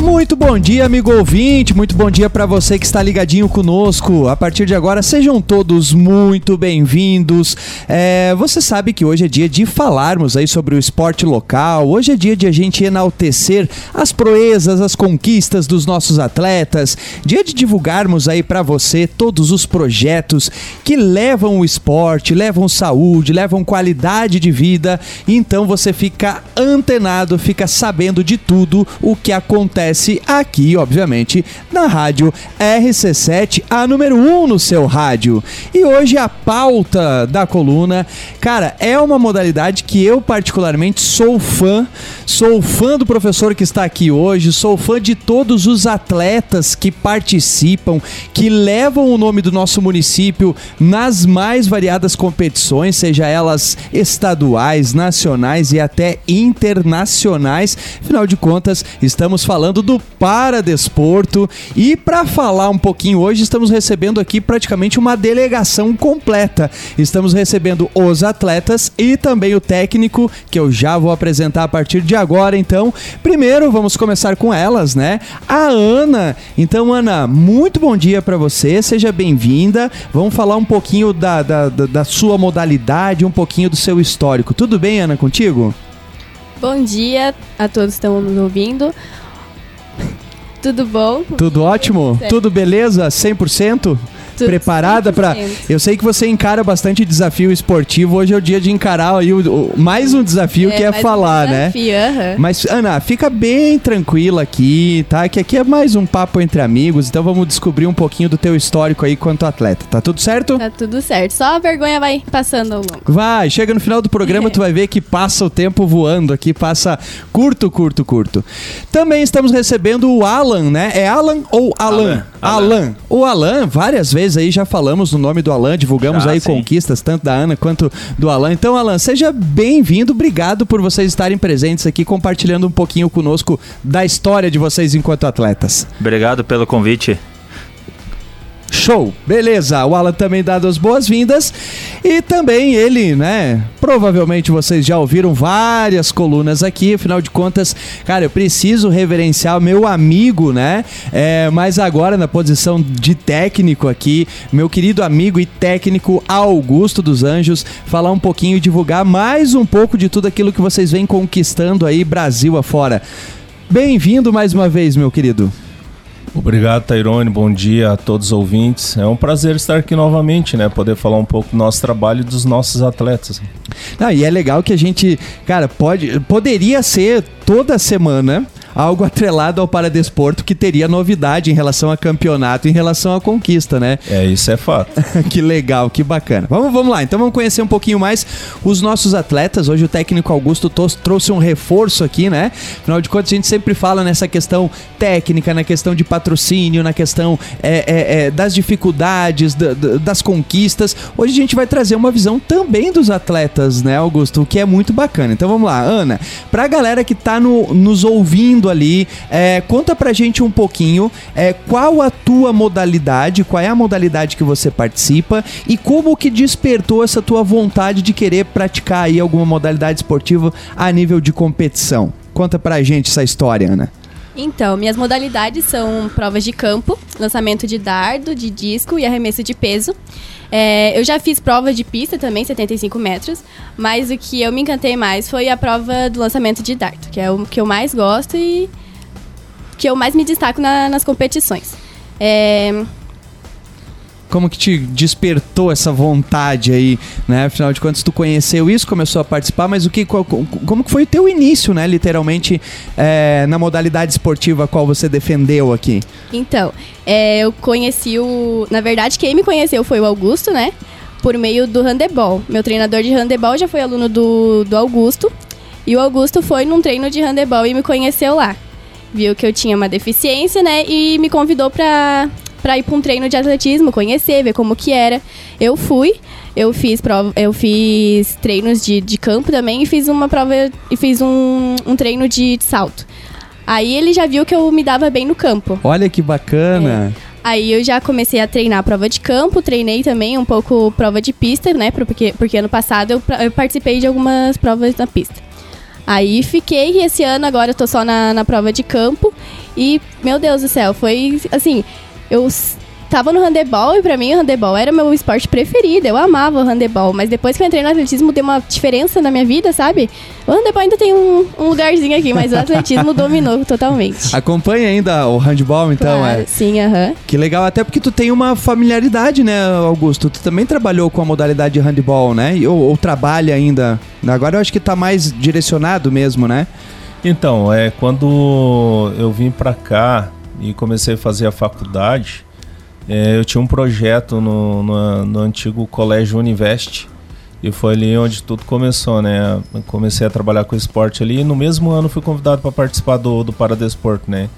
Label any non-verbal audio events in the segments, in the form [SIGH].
Muito bom dia, amigo ouvinte. Muito bom dia para você que está ligadinho conosco. A partir de agora, sejam todos muito bem-vindos. É, você sabe que hoje é dia de falarmos aí sobre o esporte local. Hoje é dia de a gente enaltecer as proezas, as conquistas dos nossos atletas. Dia de divulgarmos aí para você todos os projetos que levam o esporte, levam saúde, levam qualidade de vida. Então você fica antenado, fica sabendo de tudo o que acontece acontece aqui, obviamente, na rádio RC7, a número 1 um no seu rádio. E hoje a pauta da coluna, cara, é uma modalidade que eu particularmente sou fã, sou fã do professor que está aqui hoje, sou fã de todos os atletas que participam, que levam o nome do nosso município nas mais variadas competições, seja elas estaduais, nacionais e até internacionais. Afinal de contas, estamos falando falando do Paradesporto. E para falar um pouquinho hoje, estamos recebendo aqui praticamente uma delegação completa. Estamos recebendo os atletas e também o técnico, que eu já vou apresentar a partir de agora. Então, primeiro vamos começar com elas, né? A Ana. Então, Ana, muito bom dia para você, seja bem-vinda. Vamos falar um pouquinho da, da, da, da sua modalidade, um pouquinho do seu histórico. Tudo bem, Ana, contigo? Bom dia a todos que estão nos ouvindo. Tudo bom? Tudo ótimo? Tudo beleza? 100%? Tudo preparada para. Eu sei que você encara bastante desafio esportivo. Hoje é o dia de encarar aí o, o mais um desafio é, que é falar, um né? desafio, né? Uh -huh. Mas, Ana, fica bem tranquila aqui, tá? Que aqui é mais um papo entre amigos. Então vamos descobrir um pouquinho do teu histórico aí quanto atleta. Tá tudo certo? Tá tudo certo. Só a vergonha vai passando ao longo. Vai, chega no final do programa, [LAUGHS] tu vai ver que passa o tempo voando aqui, passa curto, curto, curto. Também estamos recebendo o Alan, né? É Alan ou Alan? Alan. Alan. O Alan, várias vezes aí já falamos no nome do Alan, divulgamos ah, aí sim. conquistas, tanto da Ana quanto do Alan. Então, Alan, seja bem-vindo, obrigado por vocês estarem presentes aqui, compartilhando um pouquinho conosco da história de vocês enquanto atletas. Obrigado pelo convite. Show, beleza. O Alan também dá as boas-vindas. E também ele, né? Provavelmente vocês já ouviram várias colunas aqui. Afinal de contas, cara, eu preciso reverenciar meu amigo, né? É, mas agora na posição de técnico aqui, meu querido amigo e técnico Augusto dos Anjos, falar um pouquinho e divulgar mais um pouco de tudo aquilo que vocês vêm conquistando aí Brasil afora. Bem-vindo mais uma vez, meu querido. Obrigado, Tairone. Bom dia a todos os ouvintes. É um prazer estar aqui novamente, né? Poder falar um pouco do nosso trabalho e dos nossos atletas. Ah, e é legal que a gente, cara, pode, poderia ser toda semana algo atrelado ao Paradesporto que teria novidade em relação a campeonato, em relação à conquista, né? É, isso é fato. [LAUGHS] que legal, que bacana. Vamos, vamos lá, então vamos conhecer um pouquinho mais os nossos atletas. Hoje o técnico Augusto trouxe um reforço aqui, né? Afinal de contas, a gente sempre fala nessa questão técnica, na questão de patrocínio, na questão é, é, é, das dificuldades, das conquistas. Hoje a gente vai trazer uma visão também dos atletas, né, Augusto? O que é muito bacana. Então vamos lá, Ana, pra galera que tá no, nos ouvindo ali. É, conta pra gente um pouquinho é, qual a tua modalidade, qual é a modalidade que você participa e como que despertou essa tua vontade de querer praticar aí alguma modalidade esportiva a nível de competição. Conta pra gente essa história, Ana. Então, minhas modalidades são provas de campo, lançamento de dardo, de disco e arremesso de peso. É, eu já fiz prova de pista também, 75 metros, mas o que eu me encantei mais foi a prova do lançamento de dardo, que é o que eu mais gosto e que eu mais me destaco na, nas competições. É, como que te despertou essa vontade aí, né? Afinal de contas, tu conheceu isso, começou a participar, mas o que, qual, como que foi o teu início, né? Literalmente, é, na modalidade esportiva a qual você defendeu aqui? Então, é, eu conheci o... Na verdade, quem me conheceu foi o Augusto, né? Por meio do handebol. Meu treinador de handebol já foi aluno do, do Augusto. E o Augusto foi num treino de handebol e me conheceu lá. Viu que eu tinha uma deficiência, né? E me convidou para para ir para um treino de atletismo, conhecer, ver como que era. Eu fui, eu fiz prova, eu fiz treinos de, de campo também e fiz uma prova e fiz um, um treino de salto. Aí ele já viu que eu me dava bem no campo. Olha que bacana. É. Aí eu já comecei a treinar a prova de campo, treinei também um pouco prova de pista, né? Porque, porque ano passado eu, eu participei de algumas provas na pista. Aí fiquei e esse ano agora eu tô só na, na prova de campo E, meu Deus do céu, foi assim, eu tava no handebol e pra mim o handebol era meu esporte preferido. Eu amava o handebol, mas depois que eu entrei no atletismo deu uma diferença na minha vida, sabe? O handebol ainda tem um, um lugarzinho aqui, mas o [LAUGHS] atletismo dominou totalmente. Acompanha ainda o handball, então, Claro, é. Sim, aham. Que legal, até porque tu tem uma familiaridade, né, Augusto? Tu também trabalhou com a modalidade de handball, né? E- Ou, ou trabalha ainda. Agora eu acho que tá mais direcionado mesmo, né? Então, é quando eu vim pra cá e comecei a fazer a faculdade, é, eu tinha um projeto no, no, no antigo Colégio Univest. E foi ali onde tudo começou, né? Eu comecei a trabalhar com esporte ali e no mesmo ano fui convidado para participar do, do Paradesporto, né?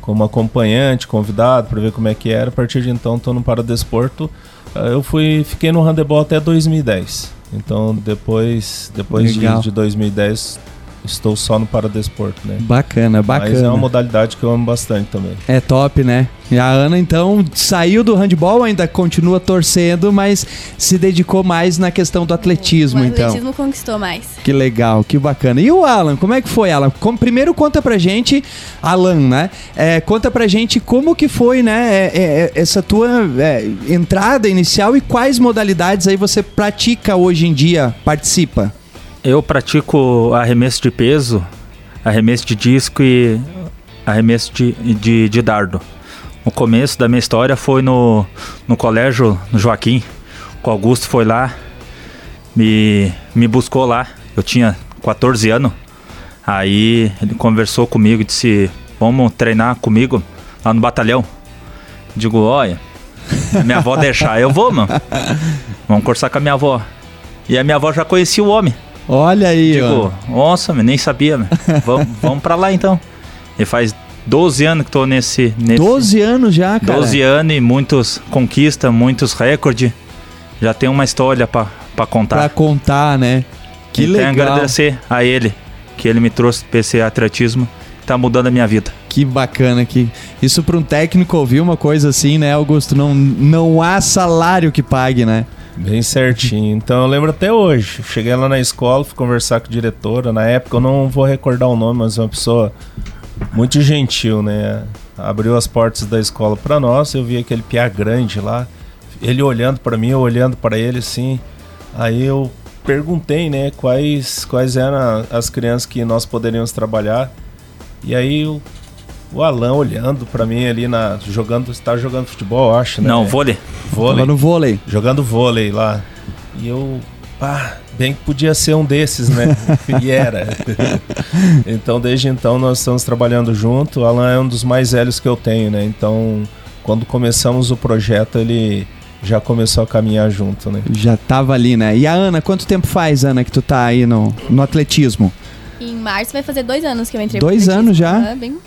Como acompanhante, convidado para ver como é que era. A partir de então estou no Paradesporto. Ah, Eu fui, fiquei no handebol até 2010. Então depois, depois de, de 2010 estou só no Paradesporto, né? Bacana, bacana. Mas é uma modalidade que eu amo bastante também. É top, né? E a Ana, então, saiu do handball, ainda continua torcendo, mas se dedicou mais na questão do atletismo, o então. atletismo conquistou mais. Que legal, que bacana. E o Alan, como é que foi, Alan? Com- primeiro conta pra gente, Alan, né? É, conta pra gente como que foi, né, é, é, é, essa tua é, entrada inicial e quais modalidades aí você pratica hoje em dia, participa? Eu pratico arremesso de peso, arremesso de disco e arremesso de, de, de dardo. O começo da minha história foi no, no colégio no Joaquim. O Augusto foi lá, me, me buscou lá. Eu tinha 14 anos. Aí ele conversou comigo e disse: Vamos treinar comigo lá no batalhão. Digo: Olha, minha avó deixar, eu vou, mano. Vamos conversar com a minha avó. E a minha avó já conhecia o homem. Olha aí, ó. Digo, nossa, meu, nem sabia, [LAUGHS] meu. vamos, vamos pra lá então. E faz 12 anos que tô nesse. nesse 12 anos já, cara. 12 anos e muitos conquistas, muitos recordes. Já tem uma história pra, pra contar. Pra contar, né? Que e tenho a legal. agradecer a ele, que ele me trouxe pra esse atletismo. Tá mudando a minha vida. Que bacana que isso para um técnico ouvir uma coisa assim, né, Augusto? Não, não há salário que pague, né? Bem certinho. Então eu lembro até hoje. Cheguei lá na escola, fui conversar com a diretora. Na época eu não vou recordar o nome, mas uma pessoa muito gentil, né? Abriu as portas da escola para nós. Eu vi aquele piá grande lá, ele olhando para mim, eu olhando para ele assim. Aí eu perguntei, né, quais quais eram as crianças que nós poderíamos trabalhar. E aí o, o Alan olhando para mim ali na jogando, está jogando futebol, eu acho, né? Não, vôlei. vôlei no vôlei. jogando vôlei lá. E eu, pá, bem que podia ser um desses, né? [LAUGHS] e era. então, desde então, nós estamos trabalhando junto. O Alan é um dos mais velhos que eu tenho, né? Então, quando começamos o projeto, ele já começou a caminhar junto, né? Já tava ali, né? E a Ana, quanto tempo faz, Ana, que tu tá aí no, no atletismo? Em março vai fazer dois anos que eu entrei Dois anos já? Aham, bem-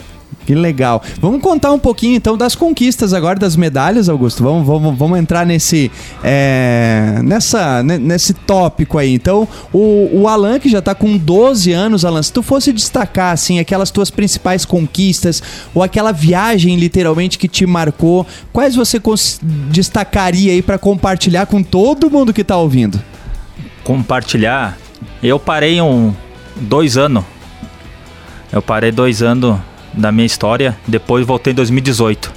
Que legal. Vamos contar um pouquinho então das conquistas agora das medalhas, Augusto. Vamos, vamos, vamos entrar nesse, é, nessa, ne- nesse tópico aí. Então, o, o Alan, que já tá com 12 anos, Alan, se tu fosse destacar assim aquelas tuas principais conquistas ou aquela viagem literalmente que te marcou, quais você destacaria aí pra compartilhar com todo mundo que tá ouvindo? compartilhar. Eu parei um dois anos. Eu parei dois anos da minha história. Depois voltei em 2018.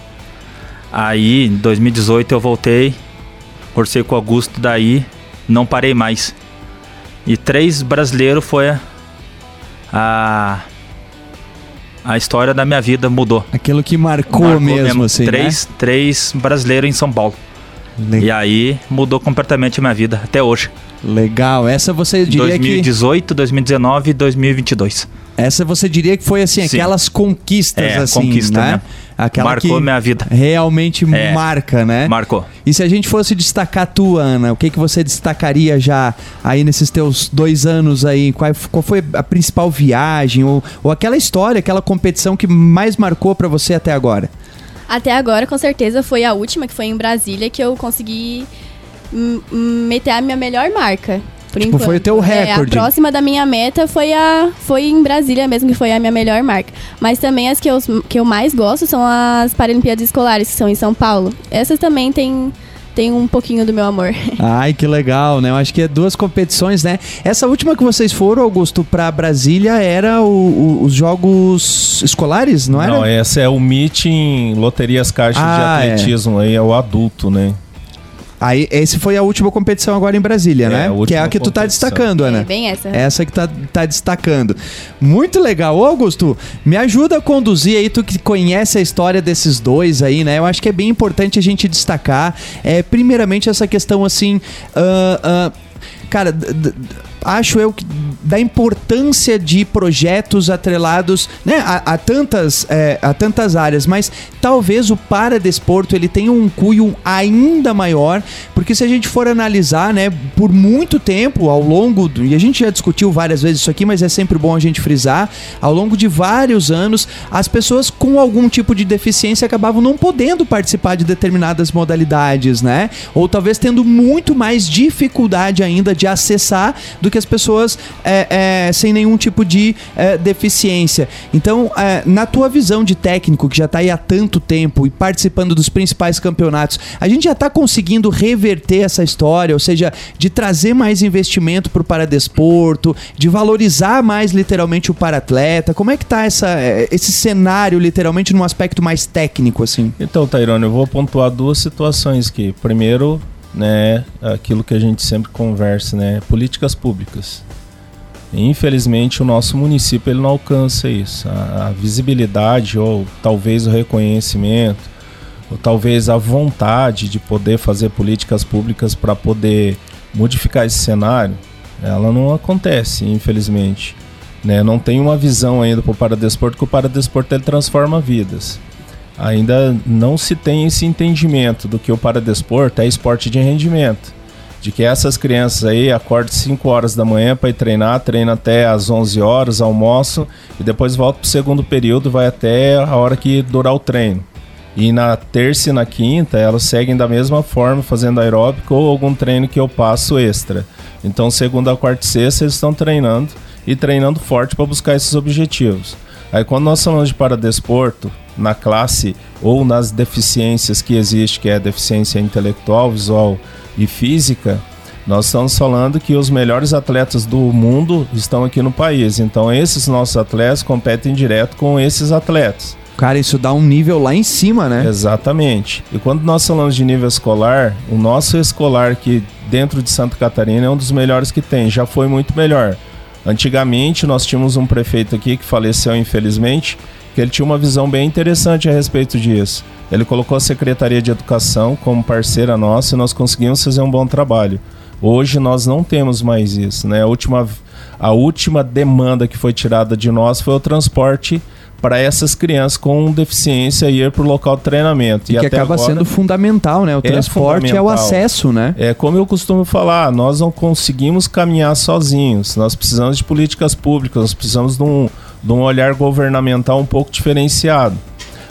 Aí, em 2018 eu voltei, conversei com o Augusto, daí não parei mais. E três brasileiros foi a a história da minha vida mudou. Aquilo que marcou, Marcou mesmo, assim, três, três brasileiros em São Paulo. né? E aí mudou completamente a minha vida até hoje. Legal. Essa você diria que 2018, 2019 e 2022. Essa você diria que foi assim, Sim. aquelas conquistas É, assim, conquista, né? né? Aquela Marcou que minha vida. realmente É. marca, né? Marcou. E se a gente fosse destacar tu, Ana, o que que você destacaria já aí nesses teus dois anos aí? Qual, qual foi a principal viagem ou, ou aquela história, aquela competição que mais marcou pra você até agora? Até agora, com certeza, foi a última, que foi em Brasília, que eu consegui meter a minha melhor marca. Por Tipo, enquanto. foi o teu recorde. É, a próxima da minha meta foi, a, foi em Brasília mesmo, que foi a minha melhor marca. Mas também as que eu, que eu mais gosto são as Paralimpíadas Escolares, que são em São Paulo. Essas também têm tem um pouquinho do meu amor. [LAUGHS] Ai, que legal, né? Eu acho que é duas competições, né? Essa última que vocês foram, Augusto, para Brasília era o, o, os jogos escolares, não era? Não, essa é o meeting Loterias Caixas Ah, de é. Atletismo, aí é o adulto, né? Aí, esse foi a última competição agora em Brasília, É, né? a Que é a que tu tá competição. destacando, Ana. É bem essa. Essa que tá, tá destacando. Muito legal. Ô, Augusto, me ajuda a conduzir aí, tu que conhece a história desses dois aí, né? Eu acho que é bem importante a gente destacar, é, primeiramente, essa questão assim. ah, ah, cara, acho eu que da importância de projetos atrelados né, a, a tantas, é, a tantas áreas, mas talvez o paradesporto ele tenha um cunho ainda maior, porque se a gente for analisar, né, por muito tempo, ao longo, do, e a gente já discutiu várias vezes isso aqui, mas é sempre bom a gente frisar, ao longo de vários anos, as pessoas com algum tipo de deficiência acabavam não podendo participar de determinadas modalidades, né? Ou talvez tendo muito mais dificuldade ainda de acessar do que as pessoas é, é, sem nenhum tipo de é, deficiência. Então, é, na tua visão de técnico, que já está aí há tanto tempo e participando dos principais campeonatos, a gente já está conseguindo reverter essa história, ou seja, de trazer mais investimento para o paradesporto, de valorizar mais literalmente o paratleta. Como é que tá essa, é, esse cenário, literalmente, num aspecto mais técnico, assim? Então, Tairone, eu vou pontuar duas situações aqui. Primeiro, né, aquilo que a gente sempre conversa, né, políticas públicas. Infelizmente, o nosso município ele não alcança isso. A, a visibilidade ou talvez o reconhecimento, ou talvez a vontade de poder fazer políticas públicas para poder modificar esse cenário, ela não acontece, infelizmente. Né? Não tem uma visão ainda para o paradesporto, que o paradesporto ele transforma vidas ainda não se tem esse entendimento do que o paradesporto é esporte de rendimento. De que essas crianças aí acordam 5 horas da manhã para ir treinar, treina até às 11 horas, almoço e depois volta para o segundo período, vai até a hora que durar o treino. E na terça e na quinta elas seguem da mesma forma, fazendo aeróbico ou algum treino que eu passo extra. Então, segunda, quarta e sexta eles estão treinando e treinando forte para buscar esses objetivos. Aí quando nós falamos de paradesporto, na classe ou nas deficiências que existe, que é deficiência intelectual, visual e física, nós estamos falando que os melhores atletas do mundo estão aqui no país. Então esses nossos atletas competem direto com esses atletas. Cara, isso dá um nível lá em cima, né? Exatamente. E quando nós falamos de nível escolar, o nosso escolar que dentro de Santa Catarina é um dos melhores que tem, já foi muito melhor. Antigamente nós tínhamos um prefeito aqui que faleceu infelizmente, que ele tinha uma visão bem interessante a respeito disso. Ele colocou a Secretaria de Educação como parceira nossa e nós conseguimos fazer um bom trabalho. Hoje nós não temos mais isso, né? A última, a última demanda que foi tirada de nós foi o transporte para essas crianças com deficiência ir para o local de treinamento. E, que até acaba agora- sendo fundamental, né? O É transporte é o acesso, né? é como eu costumo falar, nós não conseguimos caminhar sozinhos. Nós precisamos de políticas públicas, nós precisamos de um, de um olhar governamental um pouco diferenciado.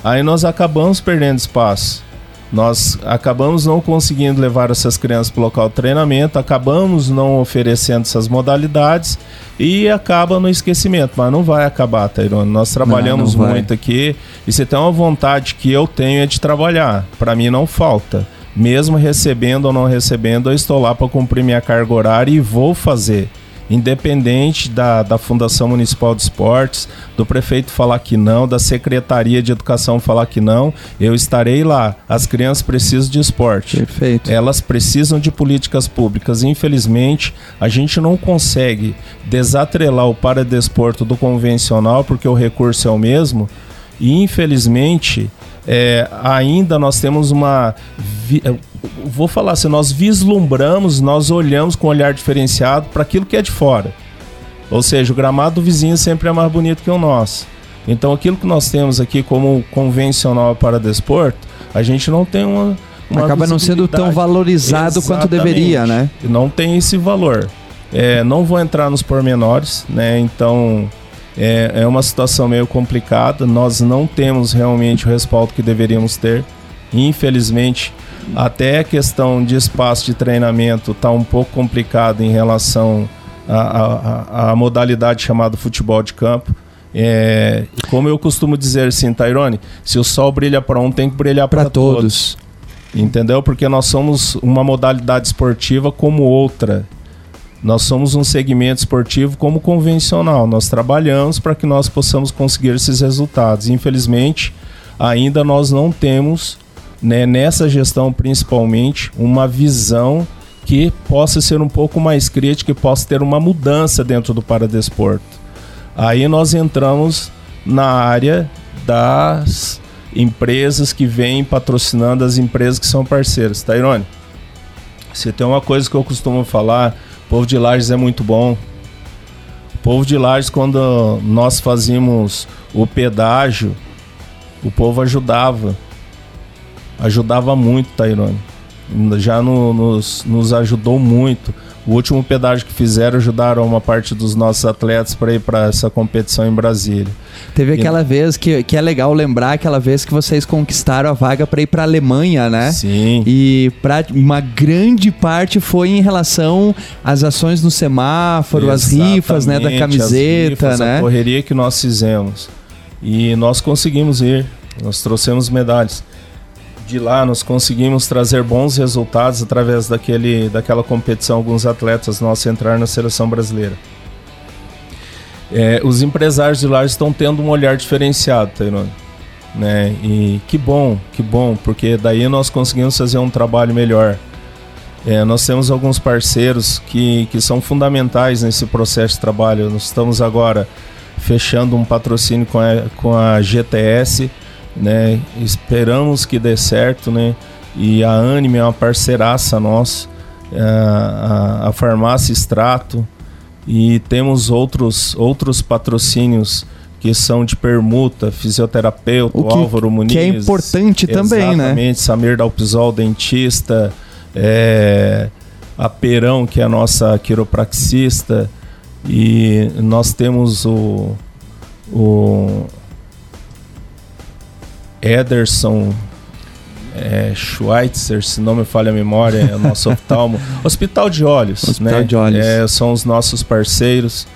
Aí nós acabamos perdendo espaço. Nós acabamos não conseguindo levar essas crianças para o local de treinamento, acabamos não oferecendo essas modalidades e acaba no esquecimento. Mas não vai acabar, Tairone. Nós trabalhamos não vai. muito aqui e se tem uma vontade que eu tenho é de trabalhar. Para mim não falta. Mesmo recebendo ou não recebendo, eu estou lá para cumprir minha carga horária e vou fazer. Independente da, da Fundação Municipal de Esportes, do prefeito falar que não, da Secretaria de Educação falar que não, eu estarei lá. As crianças precisam de esporte. Perfeito. Elas precisam de políticas públicas. Infelizmente, a gente não consegue desatrelar o paradesporto do convencional, porque o recurso é o mesmo. E infelizmente, é, ainda nós temos uma. Vou falar assim, nós vislumbramos, nós olhamos com um olhar diferenciado para aquilo que é de fora. Ou seja, o gramado do vizinho sempre é mais bonito que o nosso. Então aquilo que nós temos aqui como convencional para desporto, a gente não tem uma. uma Acaba não sendo tão valorizado quanto Exatamente. deveria, né? Não tem esse valor. É, não vou entrar nos pormenores, né? Então é, é uma situação meio complicada. Nós não temos realmente o respaldo que deveríamos ter. Infelizmente, até a questão de espaço de treinamento está um pouco complicado em relação à, modalidade chamada futebol de campo. É, como eu costumo dizer assim, Tairone, se o sol brilha para um, tem que brilhar Para para todos. Entendeu? Porque nós somos uma modalidade esportiva como outra. Nós somos um segmento esportivo como convencional. Nós trabalhamos para que nós possamos conseguir esses resultados. Infelizmente, ainda nós não temos, né, nessa gestão principalmente, uma visão que possa ser um pouco mais crítica, que possa ter uma mudança dentro do paradesporto. Aí nós entramos na área das empresas que vêm patrocinando as empresas que são parceiras. Tairone, se tem uma coisa que eu costumo falar o povo de Lages é muito bom. O povo de Lages, quando nós fazíamos o pedágio, o povo ajudava. Ajudava muito, Tairone. Já no, nos, nos ajudou muito. O último pedágio que fizeram ajudaram uma parte dos nossos atletas para ir para essa competição em Brasília. Teve aquela e... vez que, que é legal lembrar aquela vez que vocês conquistaram a vaga para ir para a Alemanha, né? Sim. E pra, uma grande parte foi em relação às ações no semáforo, Exatamente, as rifas, né, da camiseta, rifas, né? A correria que nós fizemos. E nós conseguimos ir, nós trouxemos medalhas de lá nós conseguimos trazer bons resultados através daquele, daquela competição. Alguns atletas nossos entraram na seleção brasileira. É, os empresários de lá estão tendo um olhar diferenciado, Tairone. Né? E que bom, que bom, porque daí nós conseguimos fazer um trabalho melhor. É, nós temos alguns parceiros que, que são fundamentais nesse processo de trabalho. Nós estamos agora fechando um patrocínio com a, com a GTS né? Esperamos que dê certo, né? E a Anime é uma parceiraça nossa, é, a, a, a farmácia Extrato e temos outros outros patrocínios que são de permuta, fisioterapeuta, o que, Álvaro Muniz. Que é importante também, né? Exatamente, Samir Dalpisol, dentista, é, a Perão, que é a nossa quiropraxista, e nós temos o, o Ederson é, Schweitzer, se não me falha a memória, é o nosso [LAUGHS] oftalmo. Hospital de Olhos, Hospital né? de Olhos. É, são os nossos parceiros.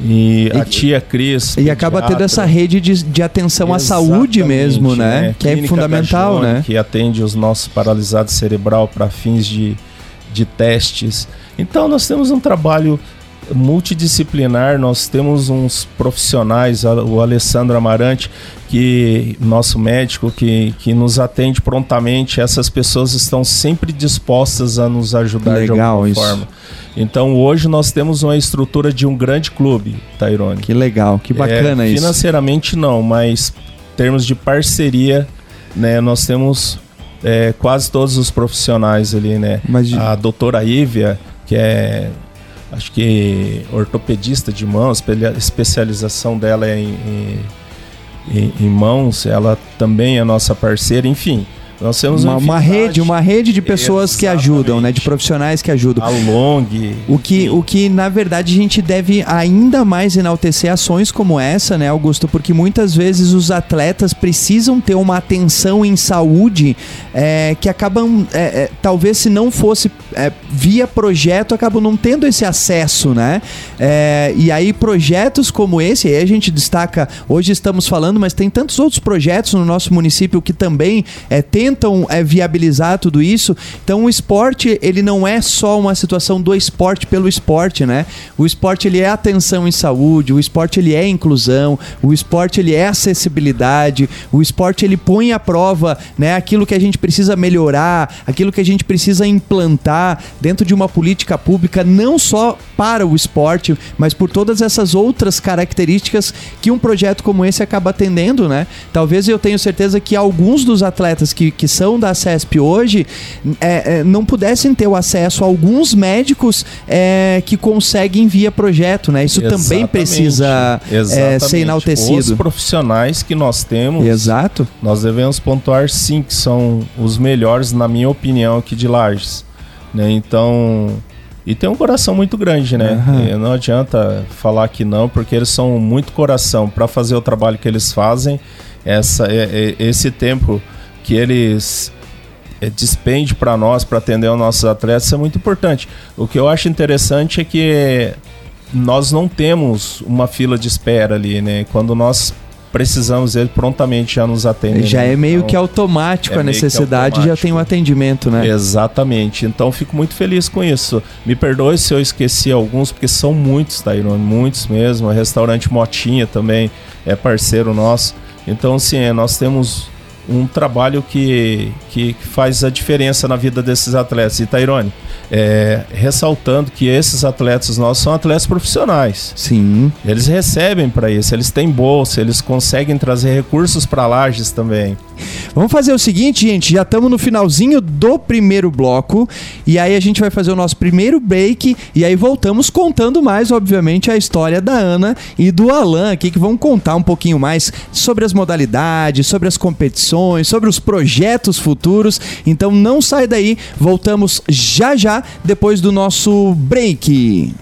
E, e a tia Cris. E acaba tendo essa rede de, de atenção à saúde mesmo, né? né? Que é Clínica é fundamental, né? Que atende os nossos paralisados cerebral para fins de, de testes. Então nós temos um trabalho multidisciplinar, nós temos uns profissionais, o Alessandro Amarante, que nosso médico que, que nos atende prontamente, essas pessoas estão sempre dispostas a nos ajudar Legal, de alguma isso. forma. Então hoje nós temos uma estrutura de um grande clube, Tairone. Que legal, que bacana é, isso. Financeiramente não, mas em termos de parceria, né, nós temos é, quase todos os profissionais ali, né? Mas... A doutora Ívia, que é acho que ortopedista de mãos, especialização dela é em, em, em mãos, ela também é nossa parceira, enfim. Nós temos uma, uma rede, uma rede de pessoas Exatamente. que ajudam, né? De profissionais que ajudam. A long. O que, o que na verdade a gente deve ainda mais enaltecer ações como essa, né, Augusto? Porque muitas vezes os atletas precisam ter uma atenção em saúde é, que acabam, é, é, talvez se não fosse é, via projeto, acabam não tendo esse acesso, né? É, e aí projetos como esse, aí a gente destaca, hoje estamos falando, mas tem tantos outros projetos no nosso município que também é, tem tentam é, viabilizar tudo isso. Então o esporte, ele não é só uma situação do esporte pelo esporte, né? O esporte ele é atenção em saúde, o esporte ele é inclusão, o esporte ele é acessibilidade, o esporte ele põe à prova, né, aquilo que a gente precisa melhorar, aquilo que a gente precisa implantar dentro de uma política pública não só para o esporte, mas por todas essas outras características que um projeto como esse acaba atendendo, né? Talvez eu tenho certeza que alguns dos atletas que, que são da CESP hoje é, é, não pudessem ter o acesso a alguns médicos é, que conseguem via projeto, né? Isso Exatamente. também precisa é, ser enaltecido. Os profissionais que nós temos, Exato. nós devemos pontuar sim que são os melhores, na minha opinião, aqui de Lages. Né? Então, e tem um coração muito grande, né? Uhum. Não adianta falar que não, porque eles são muito coração para fazer o trabalho que eles fazem. Essa, é, é, esse tempo que eles é, despende para nós, para atender os nossos atletas, é muito importante. O que eu acho interessante é que nós não temos uma fila de espera ali, né? Quando nós precisamos, ele prontamente já nos atende. Já né? é meio Então, que automático é a necessidade, já automático. tem um atendimento, né? Exatamente. Então fico muito feliz com isso. Me perdoe se eu esqueci alguns, porque são muitos, Tairone, muitos mesmo. O restaurante Motinha também é parceiro nosso. Então, assim, é, nós temos um trabalho que, que faz a diferença na vida desses atletas. E Tairone, é, ressaltando que esses atletas nossos são atletas profissionais. Sim. Eles recebem para isso, eles têm bolsa, eles conseguem trazer recursos para Lages também. Vamos fazer o seguinte, gente, já estamos no finalzinho do primeiro bloco e aí a gente vai fazer o nosso primeiro break e aí voltamos contando mais, obviamente, a história da Ana e do Alan aqui que vão contar um pouquinho mais sobre as modalidades, sobre as competições, sobre os projetos futuros. Então não sai daí, voltamos já já depois do nosso break.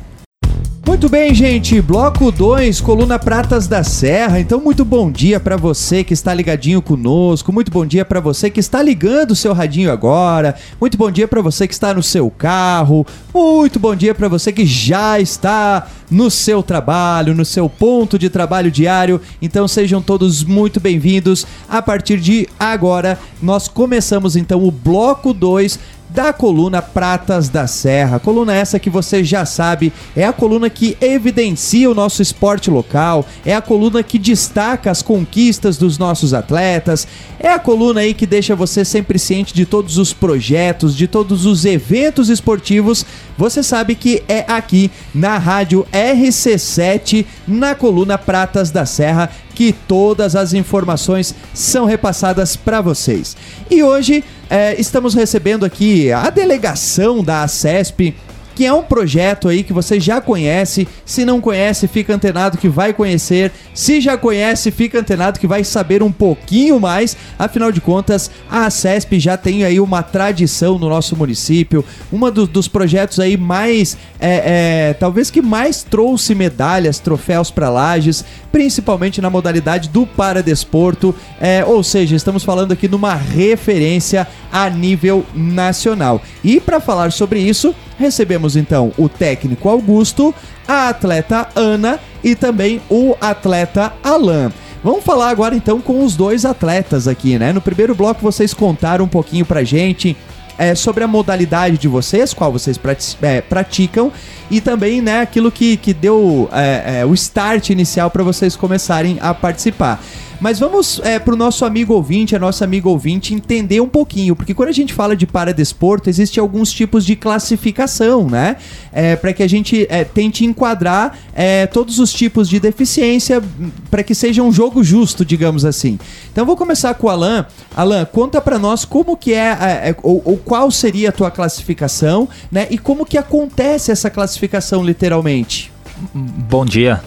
Muito bem, gente. Bloco 2, Coluna Pratas da Serra. Então, muito bom dia para você que está ligadinho conosco. Muito bom dia para você que está ligando o seu radinho agora. Muito bom dia para você que está no seu carro. Muito bom dia para você que já está no seu trabalho, no seu ponto de trabalho diário. Então, sejam todos muito bem-vindos. A partir de agora, nós começamos então o bloco 2 da coluna Pratas da Serra. Coluna essa que você já sabe, é a coluna que evidencia o nosso esporte local, é a coluna que destaca as conquistas dos nossos atletas, é a coluna aí que deixa você sempre ciente de todos os projetos, de todos os eventos esportivos. Você sabe que é aqui na rádio RC7, na coluna Pratas da Serra, que todas as informações são repassadas para vocês. E hoje é, estamos recebendo aqui a delegação da ACESP, que é um projeto aí que você já conhece. Se não conhece, fica antenado que vai conhecer. Se já conhece, fica antenado que vai saber um pouquinho mais. Afinal de contas, a ACESP já tem aí uma tradição no nosso município. Uma do- dos projetos aí mais, é, é, talvez que mais trouxe medalhas, troféus para Lages, principalmente na modalidade do paradesporto. É, ou seja, estamos falando aqui numa referência a nível nacional. E para falar sobre isso, recebemos então o técnico Augusto, a atleta Ana e também o atleta Alan. Vamos falar agora então com os dois atletas aqui, né? No primeiro bloco vocês contaram um pouquinho pra gente é, sobre a modalidade de vocês, qual vocês é, praticam, e também né, aquilo que, que deu é, é, o start inicial para vocês começarem a participar. Mas vamos é, para o nosso amigo ouvinte, a nossa amiga ouvinte, entender um pouquinho, porque quando a gente fala de paradesporto, existe alguns tipos de classificação, né? É, para que a gente é, tente enquadrar é, todos os tipos de deficiência para que seja um jogo justo, digamos assim. Então vou começar com o Alan. Alan, conta para nós como que é, é, é, ou, ou qual seria a tua classificação, né? E como que acontece essa classificação literalmente. Bom dia,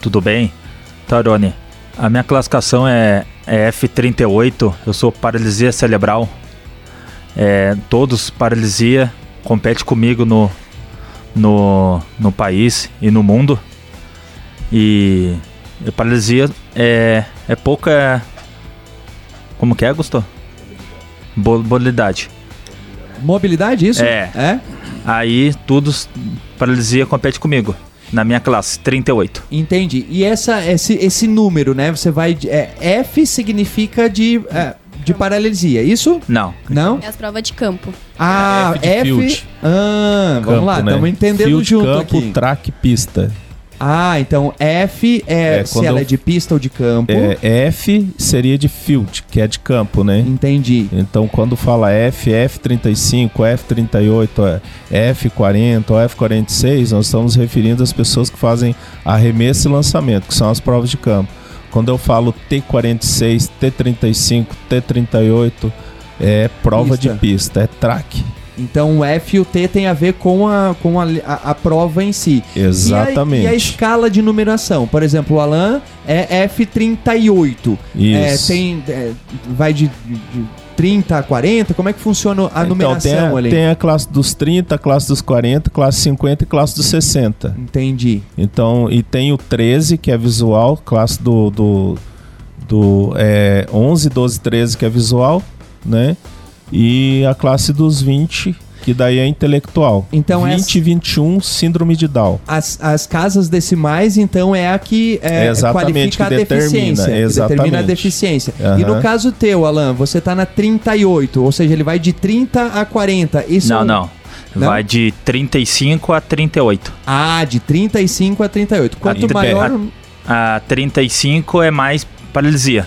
tudo bem? Tarone, a minha classificação é, é F38, eu sou paralisia cerebral. É, todos paralisia, compete comigo no, no, no país e no mundo. E, e paralisia é, é pouca. Como que é, Gustavo? Bo- Mobilidade. Mobilidade, isso? É. É? Aí, todos paralisia compete comigo. Na minha classe, 38. Entendi. E essa, esse, esse número, né? Você vai. de- é, F significa de, é, de paralisia, isso? Não, Não? É as provas de campo. Ah, F de F. field. Ah, vamos Campo, lá, né? estamos entendendo Field, junto campo, aqui. track, pista. Ah, então F é, É, se ela é de pista ou de campo. É, F seria de field, que é de campo, né? Entendi. Então, quando fala F, F35, F38, é F40 ou F46, nós estamos referindo às pessoas que fazem arremesso e lançamento, que são as provas de campo. Quando eu falo T46, T35, T38, é prova Pista. de pista, é track. Então o F e o T tem a ver com a, com a, a, a prova em si. Exatamente. E a, e a escala de numeração? Por exemplo, o Alan é F38. É, Isso. tem, é, vai de, de 30 a 40? Como é que funciona a então, numeração tem a, ali? tem a classe dos 30, a classe dos 40, classe 50 e classe dos 60. Entendi. Então, e tem o 13, que é visual, classe do, do, do é, 11, 12, 13, que é visual, né? E a classe dos 20, que daí é intelectual. Então, 20 essa- e 21, síndrome de Down. As, as casas decimais, então, é a que é, É exatamente, qualifica que a determina, deficiência. Que determina a exatamente. deficiência. Aham. E no caso teu, Alan, você tá na 38, ou seja, ele vai de 30 a 40. Isso Não, não. Não? Vai de 35 a 38. Ah, de 35 a 38. Quanto A- maior. A 35 é mais paralisia.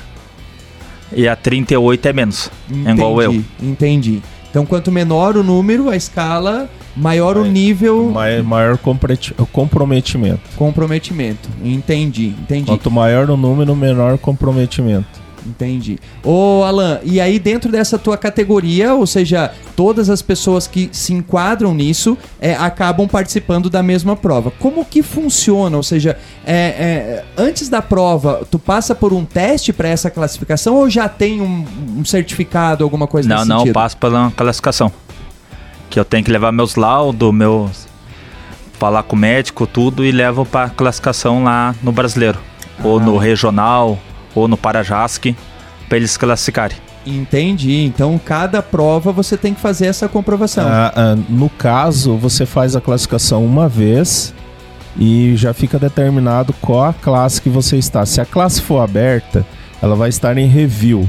E a 38 é menos. É igual eu. Entendi. Então, quanto menor o número, a escala, maior o nível Mai- Maior compreti- comprometimento. comprometimento. Entendi, entendi. Quanto maior o número, menor comprometimento. Entendi. Ô, Alan, e aí dentro dessa tua categoria, ou seja, todas as pessoas que se enquadram nisso é, acabam participando da mesma prova. Como que funciona? Ou seja, é, é, antes da prova, tu passa por um teste para essa classificação ou já tem um, um certificado, alguma coisa Não, nesse não, sentido? passo pela classificação. Que eu tenho que levar meus laudos, meus. falar com o médico, tudo, e levo pra classificação lá no brasileiro. Ou Ah. no regional, ou no Parajasque, pra eles classificarem. Entendi. Então, cada prova você tem que fazer essa comprovação. Ah, ah, no caso, você faz a classificação uma vez e já fica determinado qual a classe que você está. Se a classe for aberta, ela vai estar em review.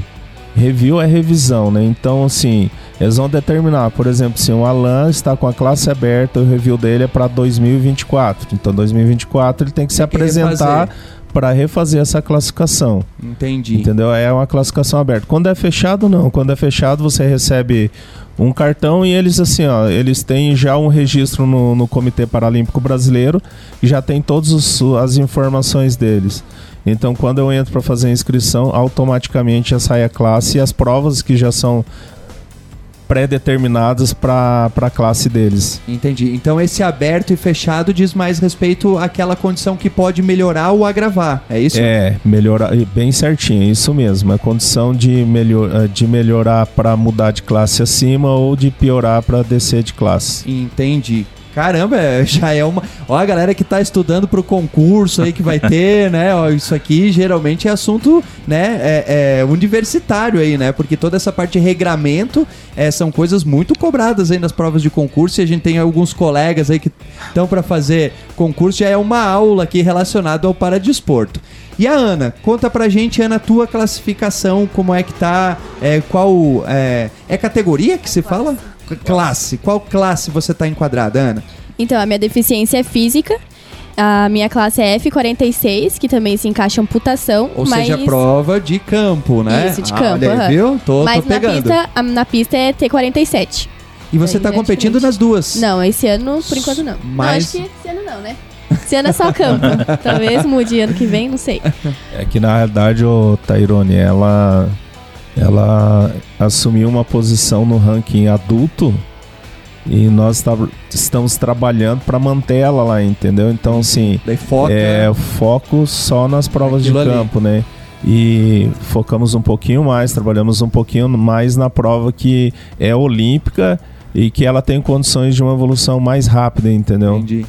Review é revisão, né? Então, assim, eles vão determinar, por exemplo, se o Alan está com a classe aberta, o review dele é para 2024. Então, 2024 ele tem que se Tem que apresentar refazer. Para refazer essa classificação. Entendi. Entendeu? É uma classificação aberta. Quando é fechado, não. Quando é fechado, você recebe um cartão e eles, assim, ó, eles têm já um registro no, no Comitê Paralímpico Brasileiro e já tem todas as informações deles. Então, quando eu entro para fazer a inscrição, automaticamente já sai a classe e as provas que já são pré-determinadas para a classe deles. Entendi. Então esse aberto e fechado diz mais respeito àquela condição que pode melhorar ou agravar. É isso? É, melhorar, bem certinho, é isso mesmo. É condição de, melhor, eh, de melhorar para mudar de classe acima ou de piorar para descer de classe. Entendi. Caramba, é, [LAUGHS] já é uma. Ó, a galera que tá estudando pro concurso aí que vai ter, né? Ó, isso aqui geralmente é assunto, né? É, é universitário aí, né? Porque toda essa parte de regramento é, são coisas muito cobradas aí nas provas de concurso. E a gente tem alguns colegas aí que estão para fazer concurso. Já é uma aula aqui relacionada ao paradesporto. E a Ana, conta pra gente, Ana, a tua classificação, como é que tá, é, qual, é, é categoria que se fala? Classe. Qual classe você tá enquadrada, Ana? Então, a minha deficiência é física. A minha classe é F46, que também se encaixa amputação. Ou mas... seja, prova de campo, né? Isso, de Ah, campo, olha aí, viu? Tô, Mas tô na pegando. pista, a- na pista é T47. E você Aí tá já é competindo nas duas. Não, esse ano, por enquanto, não. Mas- Não, acho que esse ano não, né? Esse ano é só campo. [LAUGHS] Talvez mude ano que vem, não sei. É que na realidade, o Tairone, ela, ela assumiu uma posição no ranking adulto e nós tá- estamos trabalhando para manter ela lá, entendeu? Então, assim, foca. é foco só nas provas de Aquilo ali. campo, né? E focamos um pouquinho mais, trabalhamos um pouquinho mais na prova que é olímpica e que ela tem condições de uma evolução mais rápida, entendeu? Entendi.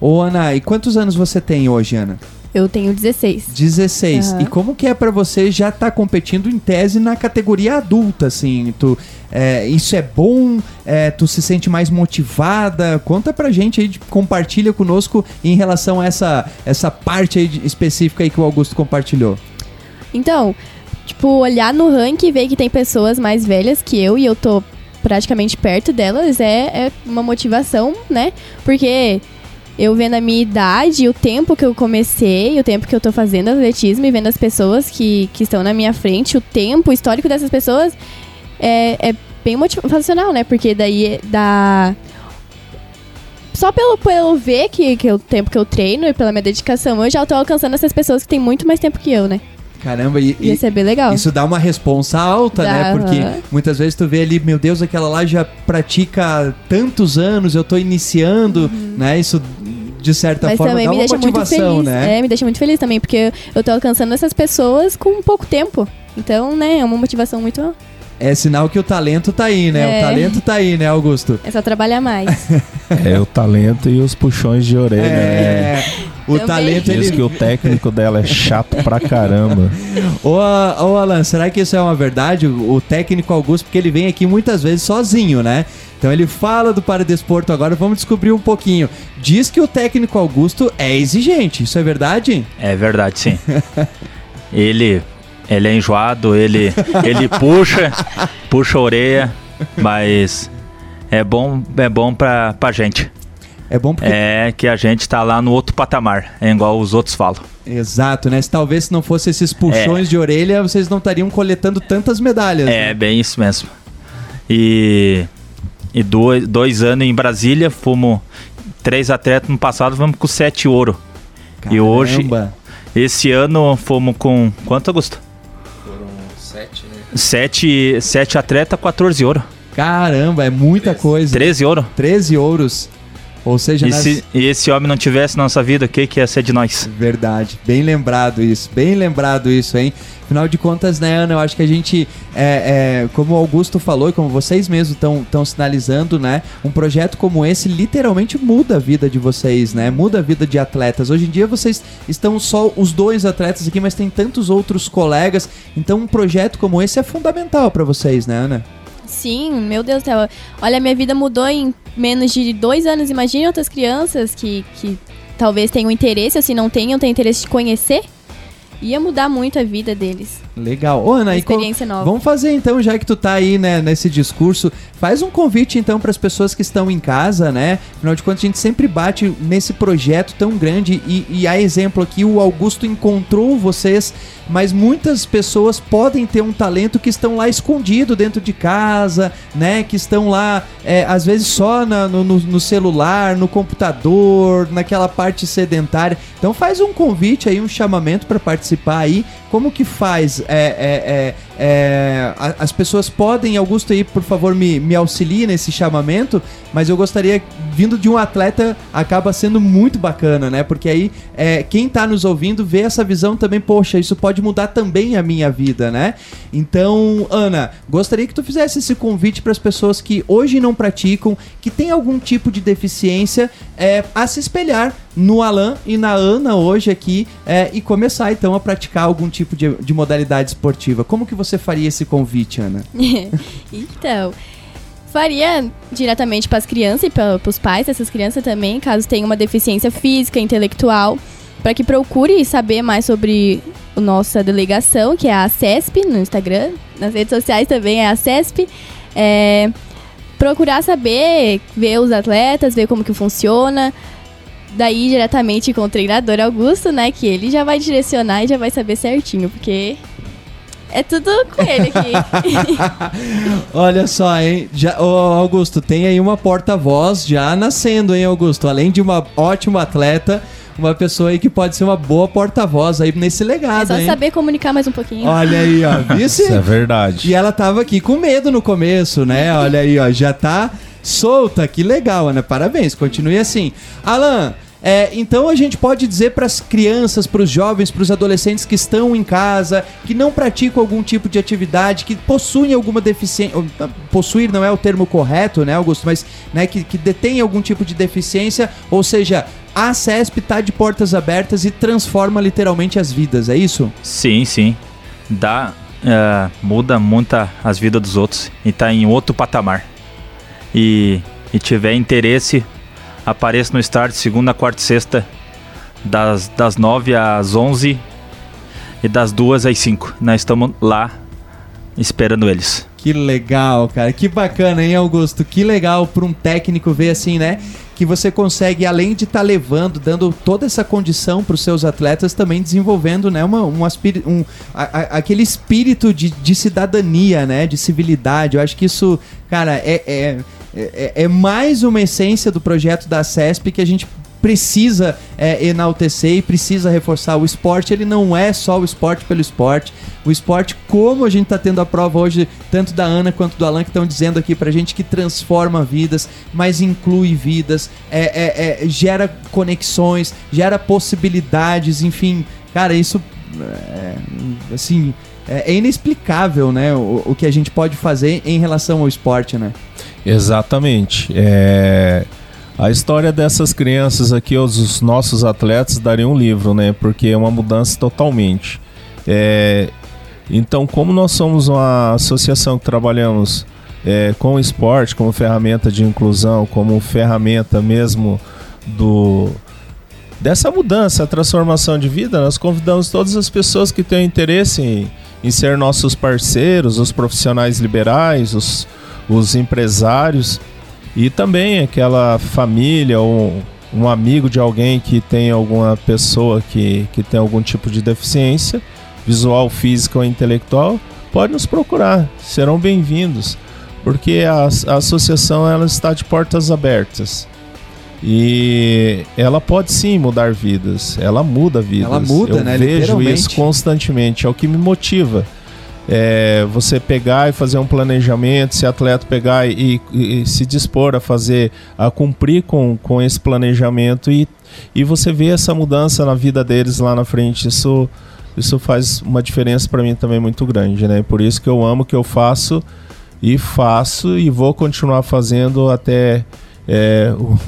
Ô, Ana, e quantos anos você tem hoje, Ana? Eu tenho 16. 16. Aham. E como que é pra você já estar competindo em tese na categoria adulta, assim? Tu, é, isso é bom? É, tu se sente mais motivada? Conta pra gente aí, compartilha conosco em relação a essa, essa parte aí específica aí que o Augusto compartilhou. Então, tipo, olhar no ranking e ver que tem pessoas mais velhas que eu e eu tô praticamente perto delas é, é uma motivação, né? Porque eu vendo a minha idade, o tempo que eu comecei, o tempo que eu tô fazendo atletismo e vendo as pessoas que, que estão na minha frente, o tempo, o histórico dessas pessoas é, é bem motivacional, né? Porque daí dá. Só pelo, pelo ver que, que o tempo que eu treino e pela minha dedicação, eu já tô alcançando essas pessoas que têm muito mais tempo que eu, né? Caramba, e, isso é bem legal. isso dá uma responsa alta, Dá, né? Porque muitas vezes tu vê ali, meu Deus, aquela lá já pratica tantos anos, eu tô iniciando, né? Isso, de certa. Mas forma, também dá me uma deixa muito motivação, feliz. né? É, me deixa muito feliz também, porque eu tô alcançando essas pessoas com pouco tempo. Então, né, é uma motivação muito. É sinal que o talento tá aí, né? O É. talento tá aí, né, Augusto? É só trabalhar mais. [LAUGHS] É o talento e os puxões de orelha, né? É, o Também. talento Diz ele. que o técnico dela é chato pra caramba. Ô, ô Alan, será que isso é uma verdade? O, o técnico Augusto, porque ele vem aqui muitas vezes sozinho, né? Então ele fala do Paradesporto agora, vamos descobrir um pouquinho. Diz que o técnico Augusto é exigente, isso é verdade? É verdade, sim. [LAUGHS] ele, ele é enjoado, ele, ele puxa, puxa a orelha, mas é bom, é bom pra, pra gente. É bom porque. É que a gente tá lá no outro patamar, é igual os outros falam. Exato, né? Se talvez se não fosse esses puxões de orelha, vocês não estariam coletando tantas medalhas. É, né? bem isso mesmo. E, e dois, dois anos em Brasília, fomos três atletas no passado, vamos com sete ouro. E hoje, Caramba. esse ano, fomos com. Quanto, Augusto? Foram sete, né? Sete, sete atletas, 14 ouro. Caramba, é muita coisa. 13 ouro. 13 ouros. Ou seja, E nas- se e esse homem não tivesse na nossa vida, o que, que ia ser de nós? Verdade, bem lembrado isso, bem lembrado isso, hein? Afinal de contas, né, Ana, eu acho que a gente, é, é, como o Augusto falou e como vocês mesmos estão sinalizando, né, um projeto como esse literalmente muda a vida de vocês, né, muda a vida de atletas. Hoje em dia vocês estão só os dois atletas aqui, mas tem tantos outros colegas, então um projeto como esse é fundamental para vocês, né, Ana? Sim, meu Deus do céu. Olha, minha vida mudou em menos de dois anos. Imagine outras crianças que, que talvez tenham interesse, ou se não tenham, tenham interesse de conhecer. Ia mudar muito a vida deles. Legal. Ô, Ana, Uma experiência nova. Vamos fazer então, já que tu tá aí, né, nesse discurso, faz um convite então para as pessoas que estão em casa, né? Afinal de contas, a gente sempre bate nesse projeto tão grande e, e a exemplo aqui, o Augusto encontrou vocês, mas muitas pessoas podem ter um talento que estão lá escondido dentro de casa, né? Que estão lá, é, às vezes só na- no, no- celular, no computador, naquela parte sedentária. Então faz um convite aí, um chamamento para participar aí. Como que faz? É, é, é, é, a- as pessoas podem, Augusto aí, por favor, me, me auxilie nesse chamamento, mas eu gostaria, vindo de um atleta, acaba sendo muito bacana, né? Porque aí é, quem tá nos ouvindo vê essa visão também, poxa, isso pode mudar também a minha vida, né? Então, Ana, gostaria que tu fizesse esse convite para as pessoas que hoje não praticam, que tem algum tipo de deficiência, é, a se espelhar no Alan e na Ana hoje aqui é, e começar então a praticar algum tipo de, de modalidade esportiva. Como que você faria esse convite, Ana? [LAUGHS] então, faria diretamente para as crianças e para os pais dessas crianças também, caso tenham uma deficiência física, intelectual, para que procure saber mais sobre a nossa delegação, que é a CESP, no Instagram, nas redes sociais também é a CESP. É, procurar saber, ver os atletas, ver como que funciona. Daí diretamente com o treinador Augusto, né? Que ele já vai direcionar e já vai saber certinho, porque é tudo com ele aqui. [LAUGHS] Olha só, hein? Já, ô, Augusto, tem aí uma porta-voz já nascendo, hein, Augusto? Além de uma ótima atleta, uma pessoa aí que pode ser uma boa porta-voz aí nesse É legado, só hein? saber comunicar mais um pouquinho. Olha aí, ó. [LAUGHS] Vice? Isso é verdade. E ela tava aqui com medo no começo, né? Olha aí, ó. Já tá solta. Que legal, Ana. Parabéns. Continue assim. Alan. É, então a gente pode dizer para as crianças, para os jovens, para os adolescentes que estão em casa, que não praticam algum tipo de atividade, que possuem alguma deficiência, possuir não é o termo correto, né, Augusto, mas né, que, que detém algum tipo de deficiência, ou seja, a CESP tá de portas abertas e transforma literalmente as vidas, é isso? Sim, sim. Dá, é, muda muito as vidas dos outros e tá em outro patamar. E, e tiver interesse, apareça no start segunda, quarta e sexta, das, das 9 às 11 e das 2 às 5. Nós estamos lá esperando eles. Que legal, cara. Que bacana, hein, Augusto? Que legal para um técnico ver assim, né? Que você consegue, além de estar levando, dando toda essa condição para os seus atletas, também desenvolvendo, né, uma, um, aspiri- um a- a- aquele espírito de, de cidadania, né, de civilidade. Eu acho que isso, cara, é, é, é, é mais uma essência do projeto da CESP que a gente precisa é, enaltecer e precisa reforçar. O esporte, ele não é só o esporte pelo esporte. O esporte, como a gente está tendo a prova hoje, tanto da Ana quanto do Alan, que estão dizendo aqui pra gente que transforma vidas, mas inclui vidas, é, é- é- gera conexões, gera possibilidades, enfim. Cara, isso, é, assim, é, é inexplicável, né? O, o que a gente pode fazer em relação ao esporte, né? Exatamente. É, A história dessas crianças aqui, os nossos atletas, daria um livro, né? Porque é uma mudança totalmente. É, então, como nós somos uma associação que trabalhamos é, com o esporte como ferramenta de inclusão, como ferramenta mesmo do dessa mudança, transformação de vida, nós convidamos todas as pessoas que têm interesse em, em ser nossos parceiros, os profissionais liberais, os, os empresários e também aquela família ou um amigo de alguém que tem alguma pessoa que, que tem algum tipo de deficiência, visual, física ou intelectual, pode nos procurar, serão bem-vindos, porque a, a associação ela está de portas abertas. E ela pode sim mudar vidas, ela muda vidas. Ela muda, Eu né? vejo isso constantemente, é o que me motiva é, você pegar e fazer um planejamento, se atleta pegar e, e, e, se dispor a fazer, a cumprir com, com esse planejamento e, e você vê essa mudança na vida deles lá na frente, isso, isso faz uma diferença para mim também muito grande, né? Por isso que eu amo o que eu faço e faço e vou continuar fazendo até é, [LAUGHS] o,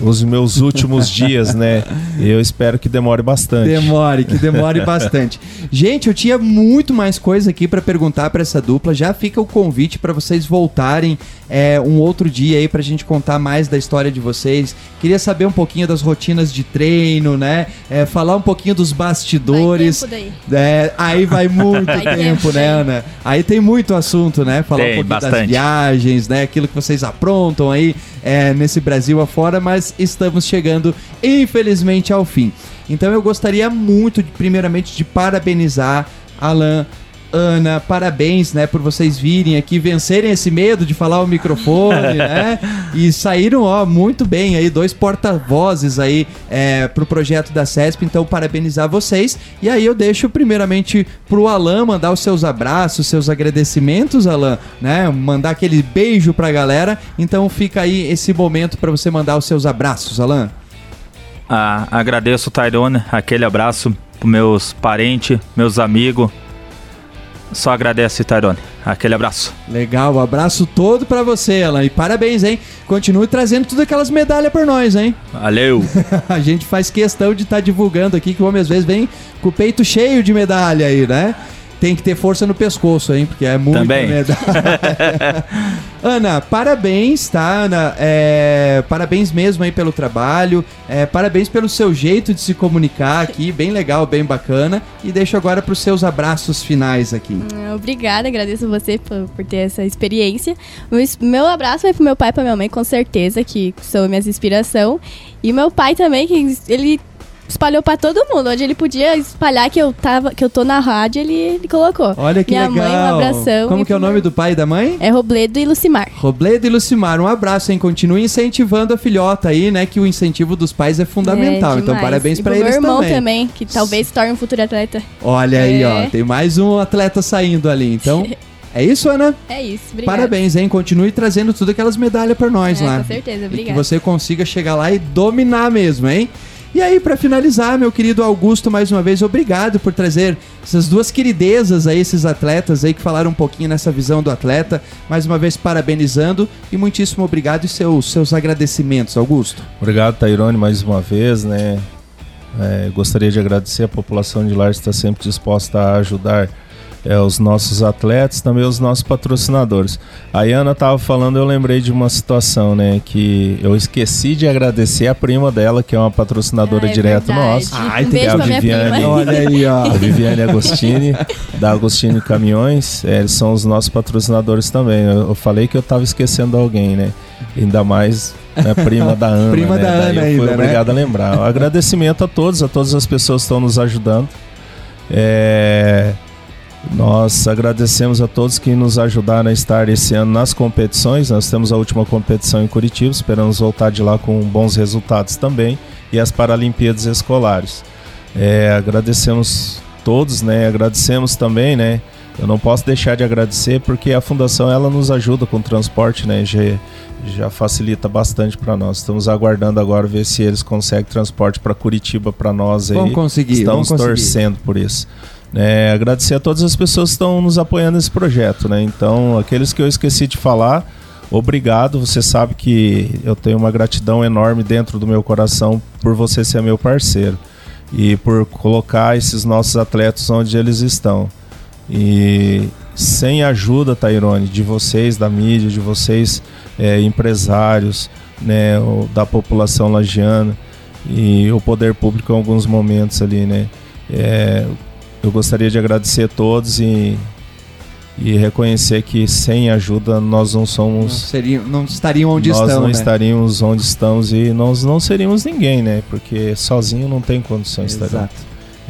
os meus últimos [LAUGHS] dias, né? Eu espero que demore bastante. Demore, que demore [LAUGHS] bastante. Gente, eu tinha muito mais coisa aqui para perguntar para essa dupla. Já fica o convite para vocês voltarem é, um outro dia aí pra gente contar mais da história de vocês. Queria saber um pouquinho das rotinas de treino, né? É, falar um pouquinho dos bastidores. Vai tempo daí. É, aí vai muito vai tempo, tempo, né, Ana? Aí tem muito assunto, né? Falar tem, um pouquinho bastante. das viagens, né? Aquilo que vocês aprontam aí é, nesse Brasil afora, mas estamos chegando, infelizmente, ao fim. Então eu gostaria muito, de, primeiramente, de parabenizar Alan, Ana, parabéns, né, por vocês virem aqui, vencerem esse medo de falar o microfone, [LAUGHS] né? E saíram, ó, muito bem aí, dois porta-vozes aí é, pro projeto da CESP, então parabenizar vocês. E aí eu deixo primeiramente pro Alan mandar os seus abraços, seus agradecimentos, Alan, né? Mandar aquele beijo pra galera. Então fica aí esse momento para você mandar os seus abraços, Alan. Ah, agradeço, Tyrone, aquele abraço pros meus parentes, meus amigos só agradece, Tyrone. Aquele abraço. Legal, um abraço todo para você, Alan. E parabéns, hein? Continue trazendo todas aquelas medalhas por nós, hein? Valeu! [LAUGHS] a gente faz questão de estar tá divulgando aqui que o homem às vezes vem com o peito cheio de medalha aí, né? Tem que ter força no pescoço, hein? Porque é muito Também. [LAUGHS] Ana, parabéns, tá, Ana? É, parabéns mesmo aí pelo trabalho. É, parabéns pelo seu jeito de se comunicar aqui. Bem legal, bem bacana. E deixo agora para os seus abraços finais aqui. Hum, obrigada, agradeço você por, por ter essa experiência. O meu abraço vai pro meu pai e pra minha mãe, com certeza, que são minhas inspiração. E meu pai também, que ele espalhou para todo mundo. Onde ele podia espalhar que eu tava, que eu tô na rádio, ele, ele colocou. Olha que Minha legal. mãe, um abração. Como que é o nome do pai e da mãe? É Robledo e Lucimar. Robledo e Lucimar, um abraço, hein? Continue incentivando a filhota aí, né? Que o incentivo dos pais é fundamental. É, então, parabéns para eles também. meu irmão também, que talvez torne um futuro atleta. Olha é. aí, ó. Tem mais um atleta saindo ali, então... [LAUGHS] É isso, Ana? É isso, obrigada. Parabéns, hein? Continue trazendo tudo aquelas medalhas para nós é, lá. Com certeza, obrigada. E que você consiga chegar lá e dominar mesmo, hein? E aí, para finalizar, meu querido Augusto, mais uma vez, obrigado por trazer essas duas queridezas aí, esses atletas aí que falaram um pouquinho nessa visão do atleta. Mais uma vez, parabenizando e muitíssimo obrigado e seus, seus agradecimentos, Augusto. Obrigado, Tairone, mais uma vez, né? É, gostaria de agradecer a população de Lares está sempre disposta a ajudar é, os nossos atletas, também os nossos patrocinadores. A Ana estava falando, eu lembrei de uma situação, né? Que eu esqueci de agradecer a prima dela, que é uma patrocinadora ah, é direta nossa. Ai, um tem a Viviane. Olha aí, ó. A Viviane Agostini, da Agostini Caminhões. É, eles são os nossos patrocinadores também. Eu, eu falei que eu estava esquecendo alguém, né? Ainda mais né, prima da Ana. prima né? da Daí Ana ainda, fui obrigado né? a lembrar. Agradecimento a todos, a todas as pessoas que estão nos ajudando. É, nós agradecemos a todos que nos ajudaram a estar esse ano nas competições. Nós temos a última competição em Curitiba, esperamos voltar de lá com bons resultados também e as Paralimpíadas Escolares. É, agradecemos todos, né? Agradecemos também, né? Eu não posso deixar de agradecer porque a fundação ela nos ajuda com o transporte, né? Já, já facilita bastante para nós. Estamos aguardando agora ver se eles conseguem transporte para Curitiba para nós aí. Vamos conseguir. Estamos vamos torcendo por isso. É, agradecer a todas as pessoas que estão nos apoiando nesse projeto, né? Então, aqueles que eu esqueci de falar, obrigado. Você sabe que eu tenho uma gratidão enorme dentro do meu coração por você ser meu parceiro e por colocar esses nossos atletas onde eles estão. E sem ajuda, Tairone, de vocês da mídia, de vocês é, empresários, né, da população lagiana e o poder público em alguns momentos ali, né. É, eu gostaria de agradecer a todos e, e reconhecer que sem ajuda nós não somos. Não, não estariam onde nós estão. Nós não né? estaríamos onde estamos e nós não seríamos ninguém, né? Porque sozinho não tem condições de estar.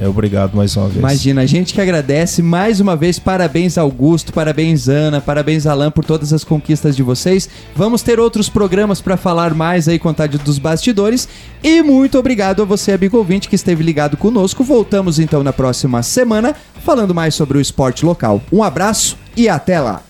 É, obrigado mais uma vez. Imagina, a gente que agradece mais uma vez. Parabéns, Augusto, parabéns, Ana, parabéns, Alan, por todas as conquistas de vocês. Vamos ter outros programas para falar mais aí, contar dos bastidores. E muito obrigado a você, amigo ouvinte, que esteve ligado conosco. Voltamos então na próxima semana falando mais sobre o esporte local. Um abraço e até lá!